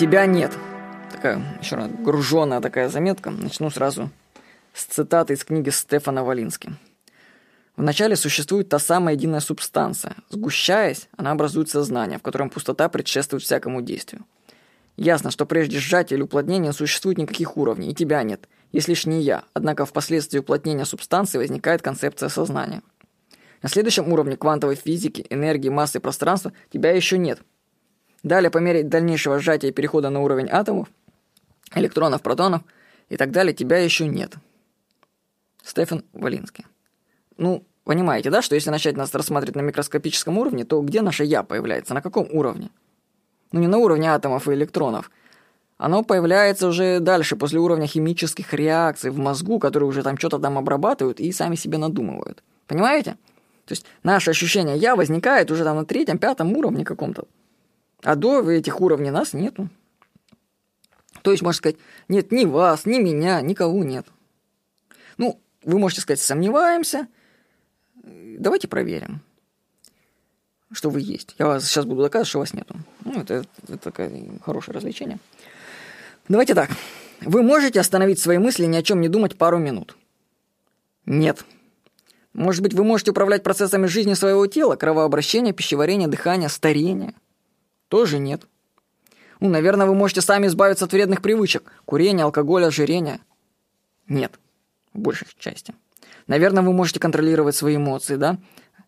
Тебя нет. Такая еще раз груженная такая заметка. Начну сразу с цитаты из книги Стефана Валински. Вначале существует та самая единая субстанция. Сгущаясь, она образует сознание, в котором пустота предшествует всякому действию. Ясно, что прежде сжатия или уплотнения не существует никаких уровней, и тебя нет, есть лишь не я, однако впоследствии уплотнения субстанции возникает концепция сознания. На следующем уровне квантовой физики, энергии, массы и пространства тебя еще нет. Далее, по мере дальнейшего сжатия и перехода на уровень атомов, электронов, протонов и так далее, тебя еще нет. Стефан Валинский. Ну, понимаете, да, что если начать нас рассматривать на микроскопическом уровне, то где наше «я» появляется, на каком уровне? Ну, не на уровне атомов и электронов. Оно появляется уже дальше, после уровня химических реакций в мозгу, которые уже там что-то там обрабатывают и сами себе надумывают. Понимаете? То есть наше ощущение «я» возникает уже там на третьем, пятом уровне каком-то. А до этих уровней нас нету. То есть, можно сказать, нет ни вас, ни меня, никого нет. Ну, вы можете сказать, сомневаемся. Давайте проверим, что вы есть. Я вас сейчас буду доказывать, что вас нету. Ну, это, это такое хорошее развлечение. Давайте так. Вы можете остановить свои мысли ни о чем не думать пару минут? Нет. Может быть, вы можете управлять процессами жизни своего тела, кровообращения, пищеварения, дыхания, старения? Тоже нет. Ну, наверное, вы можете сами избавиться от вредных привычек. Курения, алкоголя, ожирения. Нет в большей части. Наверное, вы можете контролировать свои эмоции, да?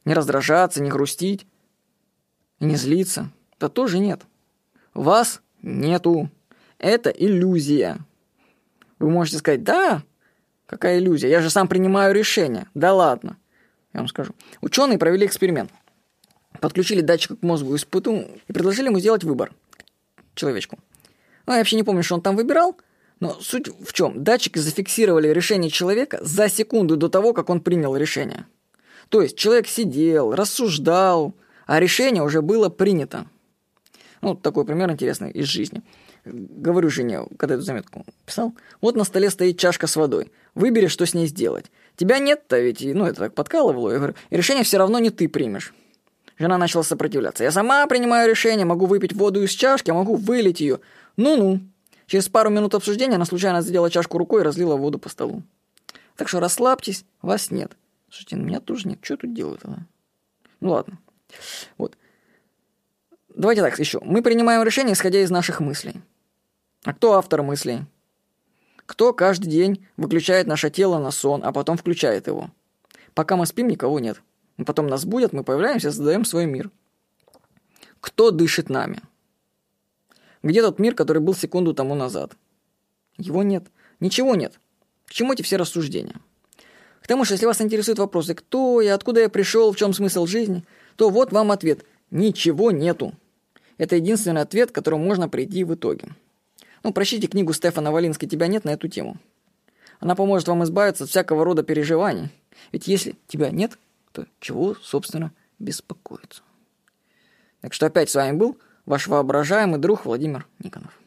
Не раздражаться, не грустить не злиться. Да тоже нет. Вас нету. Это иллюзия. Вы можете сказать, да, какая иллюзия, я же сам принимаю решение. Да ладно. Я вам скажу. Ученые провели эксперимент. Подключили датчик к мозгу испыту и предложили ему сделать выбор. Человечку. Ну, я вообще не помню, что он там выбирал, но суть в чем? Датчики зафиксировали решение человека за секунду до того, как он принял решение. То есть человек сидел, рассуждал, а решение уже было принято. Ну, такой пример интересный из жизни. Говорю жене, когда эту заметку писал, вот на столе стоит чашка с водой. Выбери, что с ней сделать. Тебя нет-то ведь, ну, это так подкалывало. Я говорю, решение все равно не ты примешь. Жена начала сопротивляться. Я сама принимаю решение, могу выпить воду из чашки, а могу вылить ее. Ну-ну. Через пару минут обсуждения она случайно задела чашку рукой и разлила воду по столу. Так что расслабьтесь, вас нет. Слушайте, ну меня тоже нет. Что тут делают тогда? Ну ладно. Вот. Давайте так еще. Мы принимаем решение, исходя из наших мыслей. А кто автор мыслей? Кто каждый день выключает наше тело на сон, а потом включает его? Пока мы спим, никого нет. Потом нас будут, мы появляемся, создаем свой мир. Кто дышит нами? Где тот мир, который был секунду тому назад? Его нет. Ничего нет. К чему эти все рассуждения? К тому же, если вас интересуют вопросы «Кто я?», «Откуда я пришел?», «В чем смысл жизни?», то вот вам ответ «Ничего нету». Это единственный ответ, к которому можно прийти в итоге. Ну, прочтите книгу Стефана Валински «Тебя нет» на эту тему. Она поможет вам избавиться от всякого рода переживаний. Ведь если тебя нет, то чего, собственно, беспокоиться? Так что опять с вами был ваш воображаемый друг Владимир Никонов.